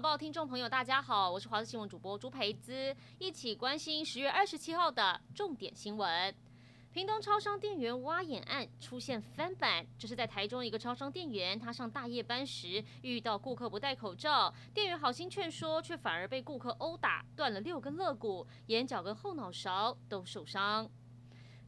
报听众朋友，大家好，我是华视新闻主播朱培姿，一起关心十月二十七号的重点新闻。屏东超商店员挖眼案出现翻版，这是在台中一个超商店员，他上大夜班时遇到顾客不戴口罩，店员好心劝说，却反而被顾客殴打，断了六根肋骨，眼角跟后脑勺都受伤。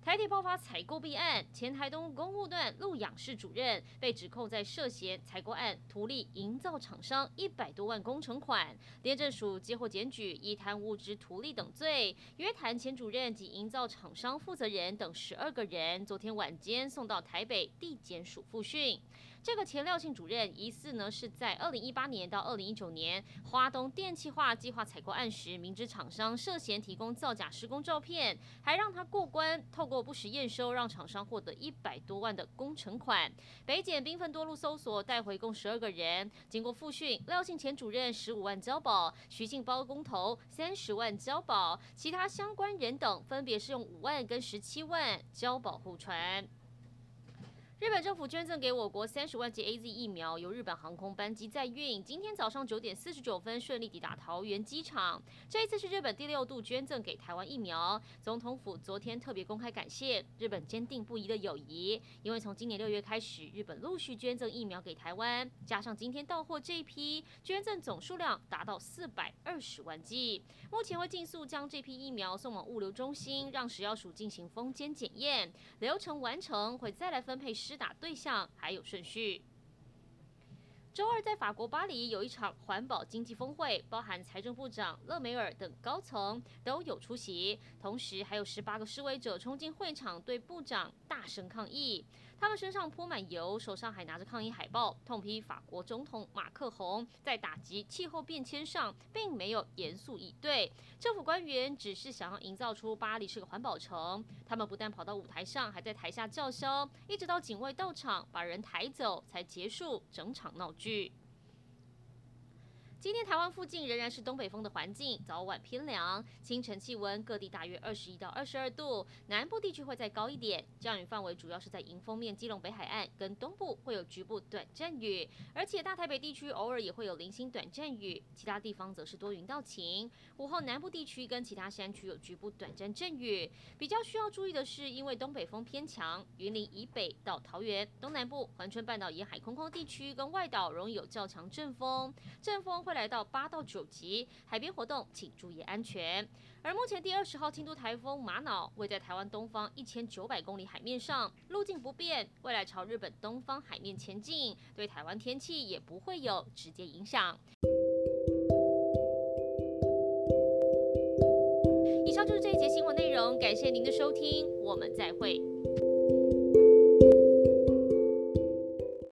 台铁爆发采购弊案，前台东公务段陆养室主任被指控在涉嫌采购案图利营造厂商一百多万工程款，廉政署接获检举，以贪污之图利等罪，约谈前主任及营造厂商负责人等十二个人，昨天晚间送到台北地检署复讯。这个前廖姓主任疑似呢是在二零一八年到二零一九年华东电气化计划采购案时，明知厂商涉嫌提供造假施工照片，还让他过关，透过不实验收，让厂商获得一百多万的工程款。北检兵分多路搜索，带回共十二个人。经过复讯，廖姓前主任十五万交保，徐姓包工头三十万交保，其他相关人等分别是用五万跟十七万交保互传。日本政府捐赠给我国三十万剂 AZ 疫苗，由日本航空班机载运，今天早上九点四十九分顺利抵达桃园机场。这一次是日本第六度捐赠给台湾疫苗。总统府昨天特别公开感谢日本坚定不移的友谊，因为从今年六月开始，日本陆续捐赠疫苗给台湾，加上今天到货这一批，捐赠总数量达到四百二十万剂。目前会尽速将这批疫苗送往物流中心，让食药署进行封检检验，流程完成会再来分配施打对象还有顺序。周二在法国巴黎有一场环保经济峰会，包含财政部长勒梅尔等高层都有出席，同时还有十八个示威者冲进会场对部长大声抗议。他们身上泼满油，手上还拿着抗议海报，痛批法国总统马克宏在打击气候变迁上并没有严肃以对。政府官员只是想要营造出巴黎是个环保城。他们不但跑到舞台上，还在台下叫嚣，一直到警卫到场把人抬走才结束整场闹剧。今天台湾附近仍然是东北风的环境，早晚偏凉，清晨气温各地大约二十一到二十二度，南部地区会再高一点。降雨范围主要是在迎风面、基隆北海岸跟东部会有局部短暂雨，而且大台北地区偶尔也会有零星短暂雨，其他地方则是多云到晴。午后南部地区跟其他山区有局部短暂阵雨。比较需要注意的是，因为东北风偏强，云林以北到桃园东南部、环春半岛沿海空旷地区跟外岛容易有较强阵风，阵风会。会来到八到九级，海边活动请注意安全。而目前第二十号轻度台风玛瑙位在台湾东方一千九百公里海面上，路径不变，未来朝日本东方海面前进，对台湾天气也不会有直接影响。以上就是这一节新闻内容，感谢您的收听，我们再会。